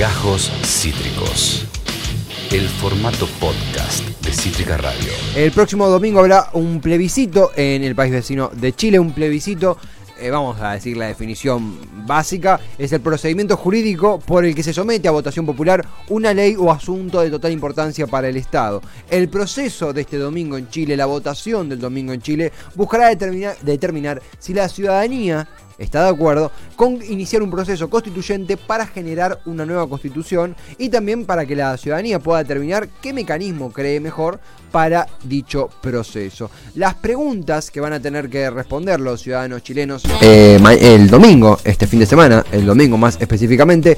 Gajos Cítricos. El formato podcast de Cítrica Radio. El próximo domingo habrá un plebiscito en el país vecino de Chile, un plebiscito eh, vamos a decir la definición básica, es el procedimiento jurídico por el que se somete a votación popular una ley o asunto de total importancia para el Estado. El proceso de este domingo en Chile, la votación del domingo en Chile, buscará determinar, determinar si la ciudadanía está de acuerdo con iniciar un proceso constituyente para generar una nueva constitución y también para que la ciudadanía pueda determinar qué mecanismo cree mejor para dicho proceso. Las preguntas que van a tener que responder los ciudadanos chilenos eh, el domingo, este fin de semana, el domingo más específicamente,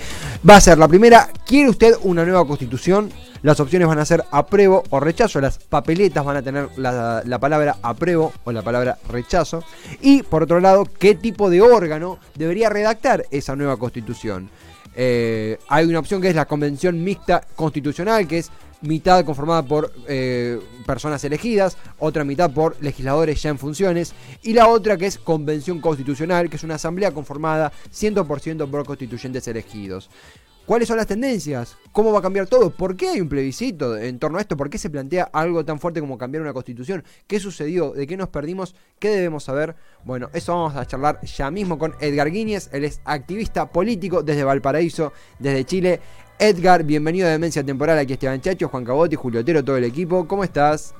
va a ser la primera, ¿quiere usted una nueva constitución? Las opciones van a ser apruebo o rechazo. Las papeletas van a tener la, palabra apruebo o la palabra rechazo. Y por otro lado, qué tipo de órgano debería redactar esa nueva constitución. Eh, hay una opción que es la convención mixta constitucional, que es mitad conformada por eh, personas elegidas, otra mitad por legisladores ya en funciones, y la otra que es convención constitucional, que es una asamblea conformada 100% por constituyentes elegidos. ¿Cuáles son las tendencias? ¿Cómo va a cambiar todo? ¿Por qué hay un plebiscito en torno a esto? ¿Por qué se plantea algo tan fuerte como cambiar una constitución? ¿Qué sucedió? ¿De qué nos perdimos? ¿Qué debemos saber? Bueno, eso vamos a charlar ya mismo con Edgar Guíñez. Él es activista político desde Valparaíso, desde Chile. Edgar, bienvenido a Demencia Temporal. Aquí Esteban Chacho, Juan Cabotti, Julio Otero, todo el equipo. ¿Cómo estás?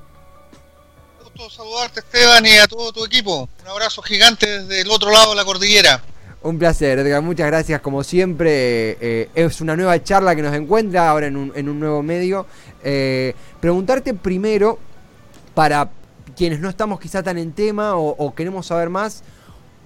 Gusto saludarte, Esteban, y a todo tu equipo. Un abrazo gigante desde el otro lado de la cordillera. Un placer, Edgar. Muchas gracias. Como siempre, eh, es una nueva charla que nos encuentra ahora en un, nuevo medio. Eh, preguntarte primero, para quienes no estamos quizá tan en tema o, queremos saber más,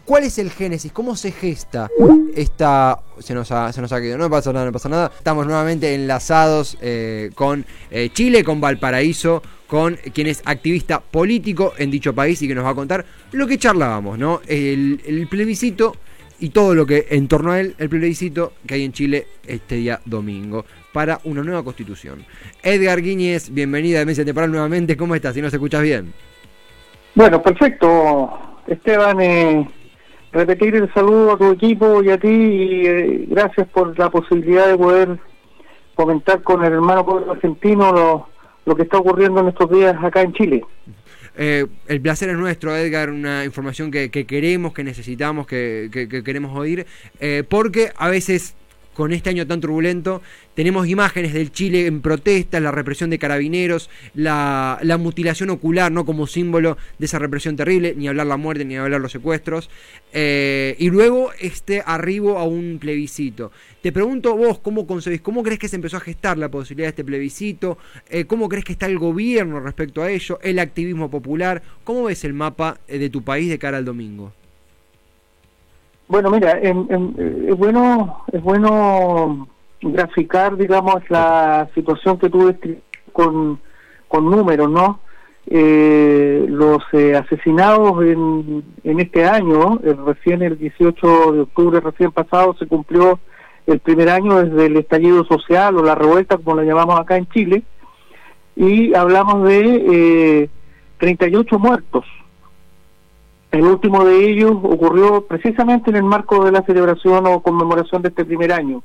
¿cuál es el génesis? ¿Cómo se gesta esta... Se nos ha, se nos ha quedado, no pasa nada, no pasa nada. Estamos nuevamente enlazados eh, con Chile, con Valparaíso, con quien es activista político en dicho país y que nos va a contar lo que charlábamos, ¿no? El plebiscito y todo lo que en torno a él, el plebiscito que hay en Chile este día domingo para una nueva constitución. Edgar Guiñez, bienvenida a Mesa Temporal nuevamente. ¿Cómo estás? Si nos escuchas bien. Bueno, perfecto. Esteban, eh, repetir el saludo a tu equipo y a ti y eh, gracias por la posibilidad de poder comentar con el hermano pueblo argentino lo, lo que está ocurriendo en estos días acá en Chile. Eh, el placer es nuestro, Edgar, una información que, queremos, que necesitamos, que, queremos oír, eh, porque a veces con este año tan turbulento, tenemos imágenes del Chile en protestas, la represión de carabineros, la, mutilación ocular, ¿no? Como símbolo de esa represión terrible, ni hablar la muerte, ni hablar los secuestros. Eh, y luego este arribo a un plebiscito. Te pregunto vos, ¿cómo concebís? ¿Cómo crees que se empezó a gestar la posibilidad de este plebiscito? Eh, ¿Cómo crees que está el gobierno respecto a ello? ¿El activismo popular? ¿Cómo ves el mapa eh, de tu país de cara al domingo? Bueno, mira, es bueno es bueno graficar, digamos, la situación que tú describes con, con números, ¿no? Eh, los eh, asesinados en, en este año, recién el 18 de octubre recién pasado, se cumplió el primer año desde el estallido social o la revuelta, como la llamamos acá en Chile, y hablamos de eh, 38 muertos el último de ellos ocurrió precisamente en el marco de la celebración o conmemoración de este primer año.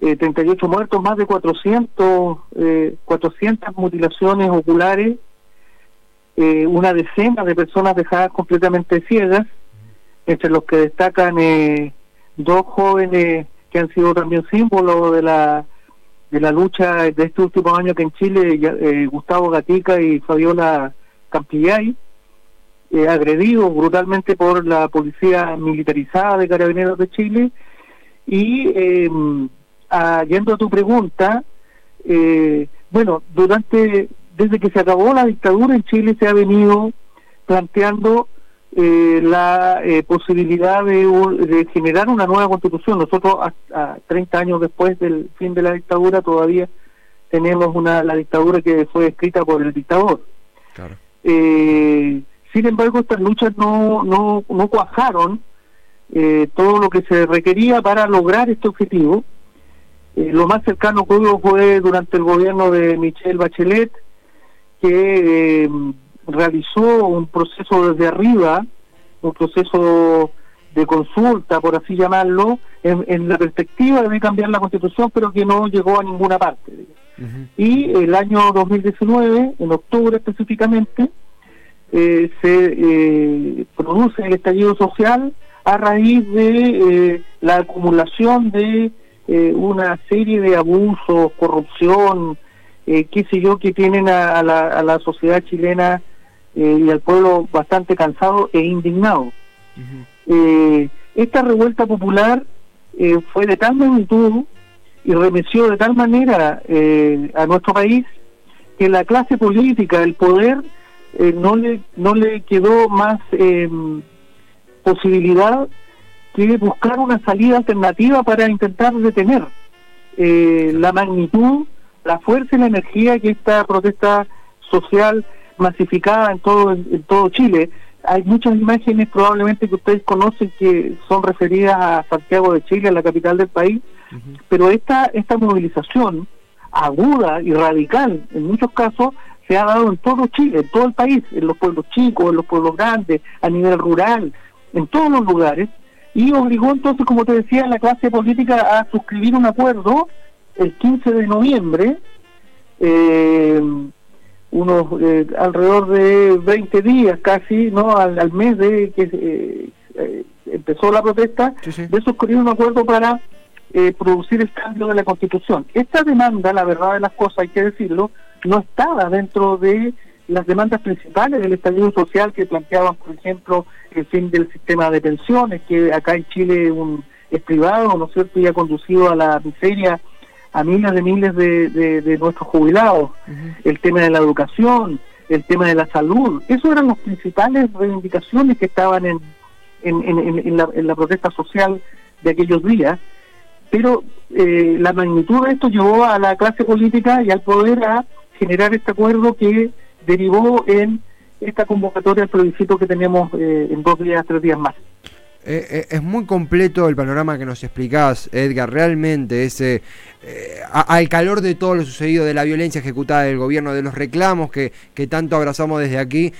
38 eh, muertos, más de 400, eh, 400 mutilaciones oculares, eh, una decena de personas dejadas completamente ciegas, entre los que destacan eh, dos jóvenes que han sido también símbolos de la de la lucha de este último año que en Chile, Gustavo Gatica y Fabiola Campillay, eh, agredidos brutalmente por la policía militarizada de Carabineros de Chile. Y eh, yendo a tu pregunta, eh, bueno, durante desde que se acabó la dictadura en Chile se ha venido planteando eh, la posibilidad de, generar una nueva constitución. Nosotros, a, 30 años después del fin de la dictadura, todavía tenemos una la dictadura que fue escrita por el dictador. Claro. Eh, sin embargo, estas luchas no, no, no cuajaron eh, todo lo que se requería para lograr este objetivo. Eh, lo más cercano que hubo fue durante el gobierno de Michelle Bachelet, que eh, realizó un proceso desde arriba, un proceso de consulta, por así llamarlo, en, la perspectiva de cambiar la constitución, pero que no llegó a ninguna parte. Y el año 2019, en octubre específicamente, eh, se eh, produce el estallido social a raíz de eh, la acumulación de una serie de abusos, corrupción, qué sé yo, que tienen a, la, sociedad chilena y al pueblo bastante cansado e indignado. esta revuelta popular fue de tal magnitud y remeció de tal manera a nuestro país que la clase política, el poder, eh, no le no le quedó más em, posibilidad que buscar una salida alternativa para intentar detener eh, la magnitud, la fuerza y la energía que esta protesta social masificada en todo en, todo Chile. Hay muchas imágenes probablemente que ustedes conocen que son referidas a Santiago de Chile, la capital del país, pero esta esta movilización aguda y radical en muchos casos se ha dado en todo Chile, en todo el país, en los pueblos chicos, en los pueblos grandes, a nivel rural, en todos los lugares, y obligó entonces, como te decía, a la clase política a suscribir un acuerdo el 15 de noviembre, eh, unos eh, alrededor de 20 días casi, no al, mes de que eh, empezó la protesta, de suscribir un acuerdo para producir el cambio de la constitución. Esta demanda, la verdad de las cosas, hay que decirlo, no estaba dentro de las demandas principales del estallido social que planteaban, por ejemplo, el fin del sistema de pensiones, que acá en Chile un, es privado, ¿no es cierto?, y ha conducido a la miseria a miles de miles de, nuestros jubilados, el tema de la educación, el tema de la salud, esos eran las principales reivindicaciones que estaban en, en, la, en la protesta social de aquellos días, pero eh, la magnitud de esto llevó a la clase política y al poder a generar este acuerdo que derivó en esta convocatoria al plebiscito que tenemos eh, en dos días, tres días más. Eh, eh, es muy completo el panorama que nos explicás, Edgar. Realmente, ese, al calor de todo lo sucedido, de la violencia ejecutada del gobierno, de los reclamos que, que tanto abrazamos desde aquí,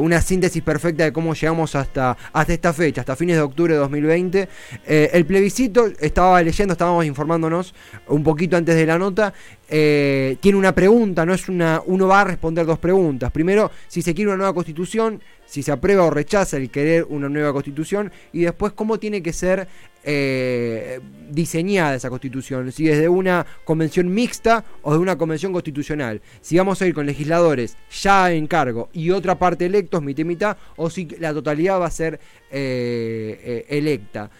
una síntesis perfecta de cómo llegamos hasta, hasta esta fecha, hasta fines de octubre de 2020. el plebiscito, estaba leyendo, estábamos informándonos un poquito antes de la nota, eh, tiene una pregunta, no es una. Uno va a responder dos preguntas. Primero, si se quiere una nueva constitución, si se aprueba o rechaza el querer una nueva constitución, y después cómo tiene que ser eh, diseñada esa constitución, si es de una convención mixta o de una convención constitucional, si vamos a ir con legisladores ya en cargo y otra parte electos, mitad mitad, o si la totalidad va a ser eh, electa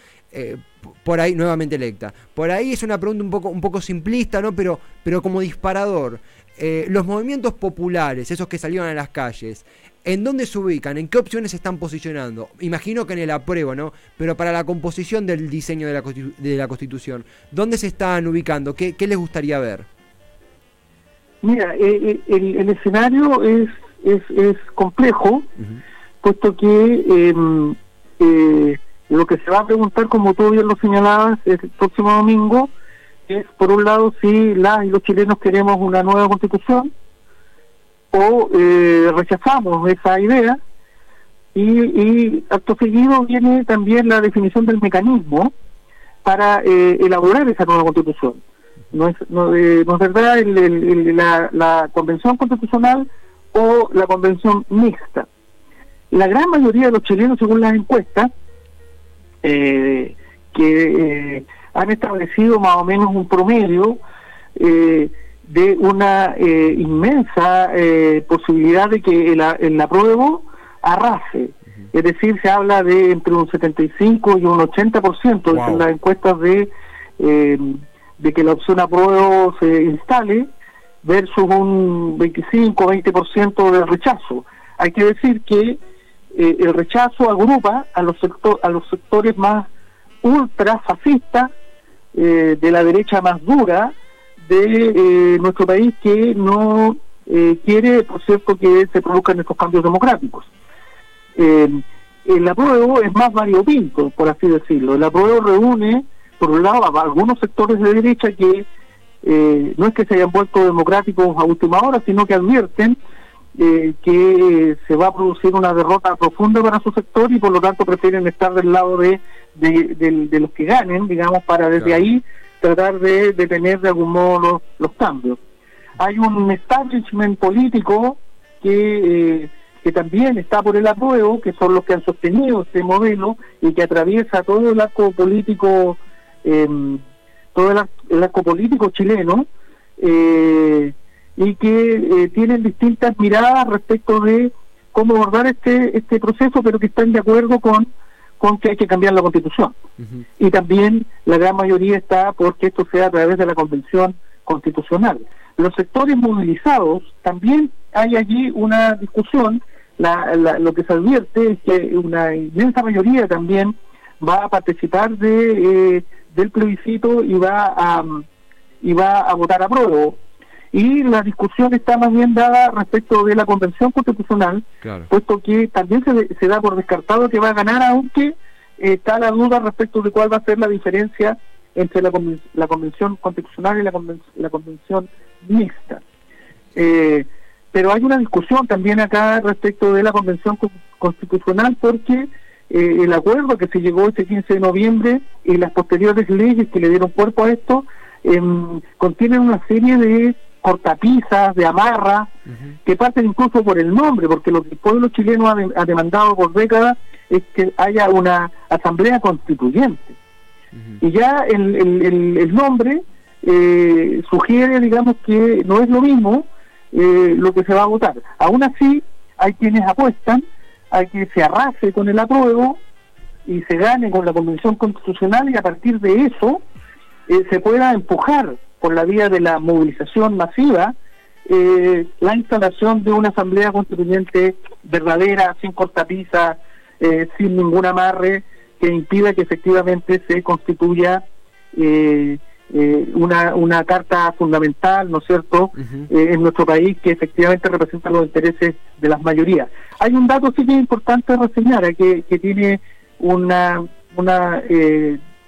por ahí nuevamente electa. Por ahí es una pregunta un poco, un poco simplista, ¿no? Pero, pero como disparador. Eh, los movimientos populares, esos que salieron a las calles, ¿en dónde se ubican? ¿En qué opciones se están posicionando? Imagino que en el apruebo, ¿no? Pero para la composición del diseño de la, de la Constitución, ¿dónde se están ubicando? ¿Qué, les gustaría ver? Mira, eh, eh, el, escenario es, es, es complejo, puesto que em, lo que se va a preguntar, como tú bien lo señalabas, el próximo domingo, es por un lado si las y los chilenos queremos una nueva constitución o eh, rechazamos esa idea y, acto seguido viene también la definición del mecanismo para eh, elaborar esa nueva constitución. No es, no, eh, verdad la, la convención constitucional o la convención mixta. La gran mayoría de los chilenos, según las encuestas, eh, que eh, han establecido más o menos un promedio eh, de una eh, inmensa posibilidad de que el, el apruebo arrase. Es decir, se habla de entre un 75 y un 80% wow. en las encuestas de, de que la opción apruebo se instale versus un 25-20% de rechazo. Hay que decir que eh, el rechazo agrupa a los, sector, a los sectores más ultra fascistas, eh, de la derecha más dura de eh, nuestro país que no quiere, por cierto, que se produzcan estos cambios democráticos. el apruebo es más variopinto, por así decirlo. El apruebo reúne, por un lado, a algunos sectores de derecha que no es que se hayan vuelto democráticos a última hora, sino que advierten eh, que se va a producir una derrota profunda para su sector y por lo tanto prefieren estar del lado de, de, los que ganen, digamos, para desde ahí tratar de detener de algún modo los, cambios. Hay un establishment político que, eh, que también está por el apruebo, que son los que han sostenido este modelo y que atraviesa todo el arco político, em, todo el, arco político chileno. Eh, y que eh, tienen distintas miradas respecto de cómo abordar este este proceso, pero que están de acuerdo con con que hay que cambiar la constitución. Y también la gran mayoría está porque esto sea a través de la convención constitucional. Los sectores movilizados, también hay allí una discusión, la, lo que se advierte es que una inmensa mayoría también va a participar de eh, del plebiscito y va a y va a votar a prueba y la discusión está más bien dada respecto de la Convención Constitucional, puesto que también se, se, da por descartado que va a ganar, aunque está la duda respecto de cuál va a ser la diferencia entre la, la Convención Constitucional y la, la Convención Mixta. Eh, pero hay una discusión también acá respecto de la Convención Constitucional porque eh, el acuerdo que se llegó ese 15 de noviembre y las posteriores leyes que le dieron cuerpo a esto em, contienen una serie de cortapisas, de amarra, que parten incluso por el nombre, porque lo que el pueblo chileno ha, demandado por décadas es que haya una asamblea constituyente. Y ya el, el, nombre eh, sugiere, digamos, que no es lo mismo eh, lo que se va a votar. Aún así, hay quienes apuestan a que se arrase con el apruebo y se gane con la convención constitucional y a partir de eso eh, se pueda empujar por la vía de la movilización masiva, eh, la instalación de una asamblea constituyente verdadera, sin cortapisa, eh, sin ningún amarre que impida que efectivamente se constituya eh, una, una carta fundamental, ¿no es cierto?, en nuestro país que efectivamente representa los intereses de las mayorías. Hay un dato sí que es importante reseñar, que, que tiene una, una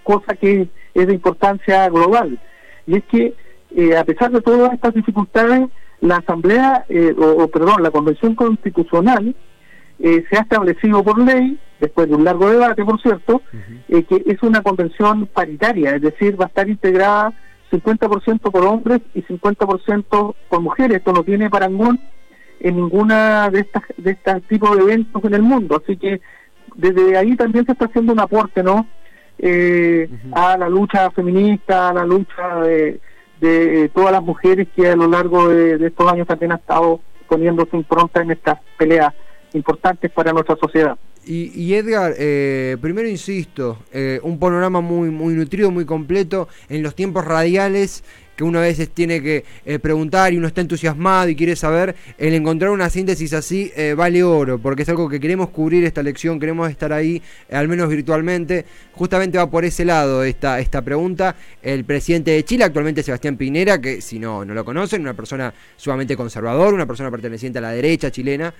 cosa que es de importancia global y es que eh, a pesar de todas estas dificultades, la Asamblea, eh, o, perdón, la Convención Constitucional eh, se ha establecido por ley, después de un largo debate, por cierto, que es una convención paritaria, es decir, va a estar integrada 50% por hombres y 50% por mujeres. Esto no tiene parangón en ninguna de estas de estos tipos de eventos en el mundo. Así que desde ahí también se está haciendo un aporte, ¿no? Eh, a la lucha feminista, a la lucha de, de, todas las mujeres que a lo largo de, estos años también han estado poniendo su impronta en estas peleas importantes para nuestra sociedad. Y, y Edgar, eh, primero insisto, eh, un panorama muy, muy nutrido, muy completo en los tiempos radiales que uno a veces tiene que eh, preguntar y uno está entusiasmado y quiere saber, el encontrar una síntesis así eh, vale oro, porque es algo que queremos cubrir esta lección, queremos estar ahí, eh, al menos virtualmente. Justamente va por ese lado esta, esta pregunta. El presidente de Chile, actualmente Sebastián Pinera, que si no, no lo conocen, una persona sumamente conservador, una persona perteneciente a la derecha chilena,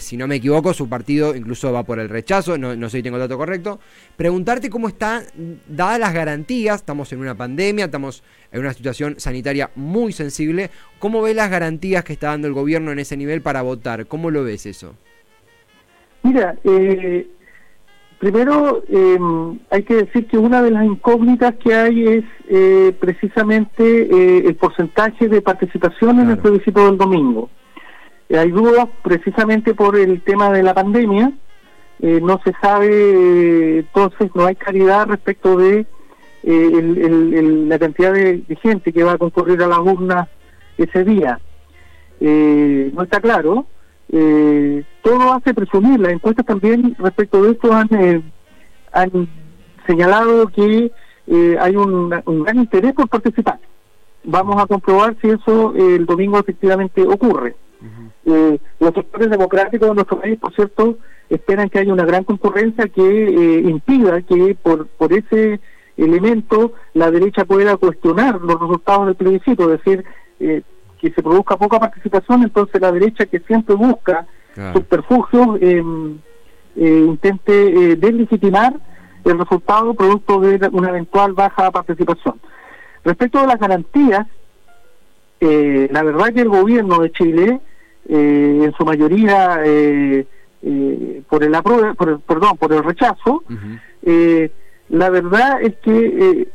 si no me equivoco, su partido incluso va por el rechazo, no, no sé si tengo el dato correcto. Preguntarte cómo están dadas las garantías, estamos en una pandemia, estamos en una situación sanitaria muy sensible. ¿Cómo ves las garantías que está dando el gobierno en ese nivel para votar? ¿Cómo lo ves eso? Mira, eh, primero em, hay que decir que una de las incógnitas que hay es eh, precisamente eh, el porcentaje de participación en el plebiscito del domingo. hay dudas precisamente por el tema de la pandemia. no se sabe, entonces no hay claridad respecto de eh, la cantidad de, gente que va a concurrir a las urnas ese día. Eh, no está claro. Eh, todo hace presumir, las encuestas también respecto de esto han, han señalado que hay un, gran interés por participar. Vamos a comprobar si eso el domingo efectivamente ocurre. los sectores democráticos de nuestro país, por cierto, esperan que haya una gran concurrencia que impida que por, por ese elemento la derecha pueda cuestionar los resultados del plebiscito, es decir, eh, que se produzca poca participación, entonces la derecha que siempre busca subterfugios em, eh, intente eh, deslegitimar el resultado producto de una eventual baja participación. Respecto a las garantías, la verdad que el gobierno de Chile eh, en su mayoría eh, eh, por el por el, perdón, por el rechazo, eh, la verdad es que eh,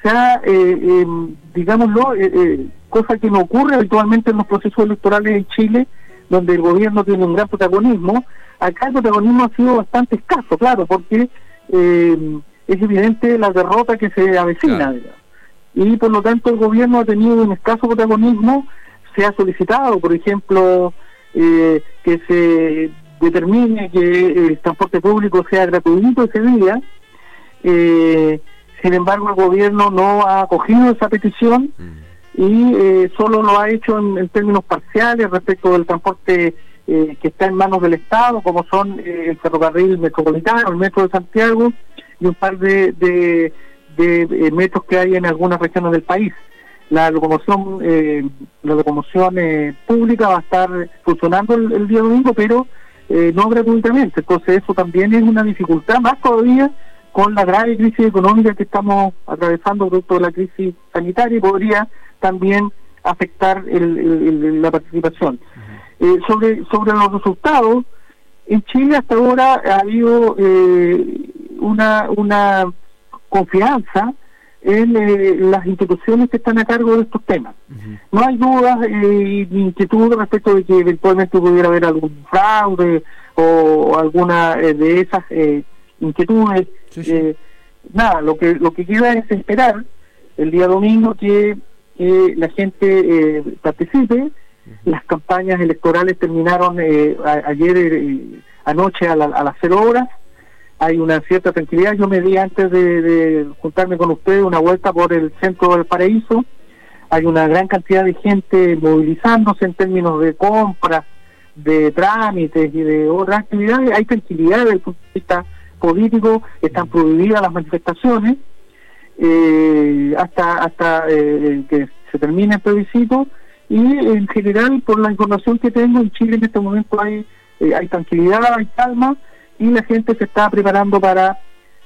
se ha, eh, em, digámoslo, eh, eh, cosa que no ocurre habitualmente en los procesos electorales en Chile, donde el gobierno tiene un gran protagonismo, acá el protagonismo ha sido bastante escaso, claro, porque eh, es evidente la derrota que se avecina. Claro. Y por lo tanto el gobierno ha tenido un escaso protagonismo, se ha solicitado, por ejemplo, eh, que se determine que el transporte público sea gratuito ese día, eh, sin embargo el gobierno no ha acogido esa petición y eh, solo lo ha hecho en, en términos parciales respecto del transporte eh, que está en manos del Estado, como son eh, el ferrocarril metropolitano, el metro de Santiago y un par de, de, de, eh, metros que hay en algunas regiones del país. La locomoción, eh, la locomoción eh, pública va a estar funcionando el, el día domingo, pero eh, no gratuitamente. Entonces eso también es una dificultad, más todavía con la grave crisis económica que estamos atravesando producto de la crisis sanitaria y podría también afectar el- el- el- la participación. Eh, sobre, sobre los resultados, en Chile hasta ahora ha habido eh, una, una confianza en eh, las instituciones que están a cargo de estos temas. No hay dudas eh, ni inquietud respecto de que eventualmente pudiera haber algún fraude o alguna eh, de esas eh, inquietudes. Sí, sí. Eh, nada, lo que lo que queda es esperar el día domingo que, que la gente eh, participe. Las campañas electorales terminaron eh, a- ayer eh, anoche a, la- a las cero horas hay una cierta tranquilidad. Yo me di antes de, de juntarme con ustedes una vuelta por el centro del paraíso. Hay una gran cantidad de gente movilizándose en términos de compras, de trámites y de otras actividades. Hay tranquilidad desde el punto de vista político, están prohibidas las manifestaciones eh, hasta hasta eh, que se termine el plebiscito y en general por la información que tengo en Chile en este momento hay eh, hay tranquilidad, hay calma y la gente se está preparando para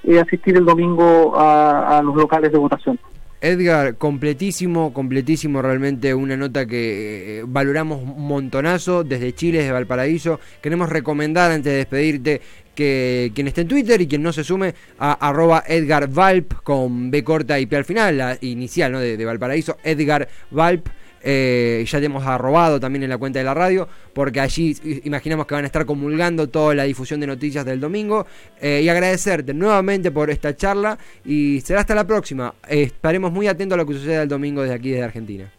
eh, asistir el domingo a los locales de votación. Edgar, completísimo, completísimo realmente una nota que eh, valoramos un montonazo desde Chile, desde Valparaíso. Queremos recomendar antes de despedirte que quien esté en Twitter y quien no se sume a arroba Edgar Valp con B corta y P al final, la inicial ¿no? de, de Valparaíso, Edgar Valp. Eh, ya te hemos arrobado también en la cuenta de la radio, porque allí imaginamos que van a estar comulgando toda la difusión de noticias del domingo. Eh, y agradecerte nuevamente por esta charla y será hasta la próxima. Eh, estaremos muy atentos a lo que suceda el domingo desde aquí, desde Argentina.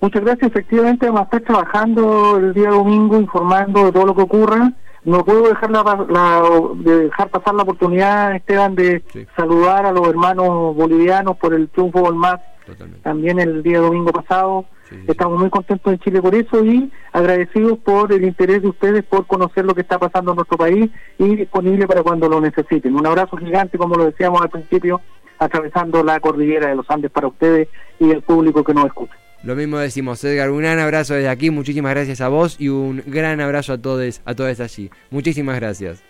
Muchas gracias. Efectivamente, vamos a estar trabajando el día domingo informando de todo lo que ocurra. No puedo dejar, la, la- de dejar pasar la oportunidad, Esteban, de Sí. saludar a los hermanos bolivianos por el triunfo del MAS Totalmente. también el día domingo pasado. Sí, sí, sí. Estamos muy contentos en Chile por eso y agradecidos por el interés de ustedes por conocer lo que está pasando en nuestro país y disponible para cuando lo necesiten. Un abrazo gigante, como lo decíamos al principio, atravesando la cordillera de los Andes para ustedes y el público que nos escucha. Lo mismo decimos, Edgar, un gran abrazo desde aquí, muchísimas gracias a vos y un gran abrazo a todos, a todos allí. Muchísimas gracias.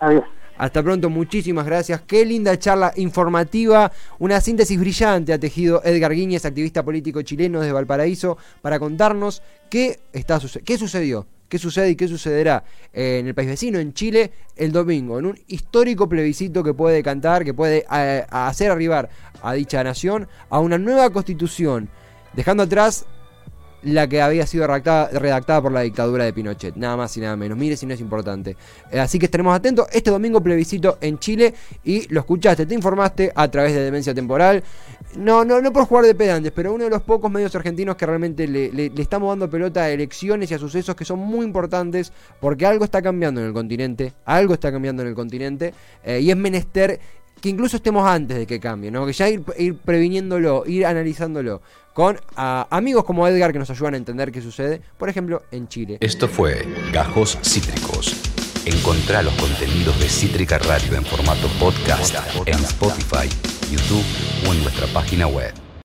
Adiós. Hasta pronto, muchísimas gracias. Qué linda charla informativa, una síntesis brillante ha tejido Edgar Guíñez, activista político chileno desde Valparaíso, para contarnos qué, está, qué sucedió, qué sucede y qué sucederá en el país vecino, en Chile, el domingo, en un histórico plebiscito que puede cantar, que puede eh, hacer arribar a dicha nación a una nueva constitución, dejando atrás la que había sido redactada, por la dictadura de Pinochet, nada más y nada menos. Mire si no es importante. Eh, así que estaremos atentos. Este domingo plebiscito en Chile y lo escuchaste, te informaste a través de Demencia Temporal. No, no, no por jugar de pedantes, pero uno de los pocos medios argentinos que realmente le, le- le estamos dando pelota a elecciones y a sucesos que son muy importantes porque algo está cambiando en el continente, algo está cambiando en el continente eh, y es menester que incluso estemos antes de que cambie, ¿no? Que ya ir, ir previniéndolo, ir analizándolo con ah, amigos como Edgar que nos ayudan a entender qué sucede, por ejemplo, en Chile. Esto fue Gajos Cítricos. Encontrá los contenidos de Cítrica Radio en formato podcast en Spotify, YouTube o en nuestra página web.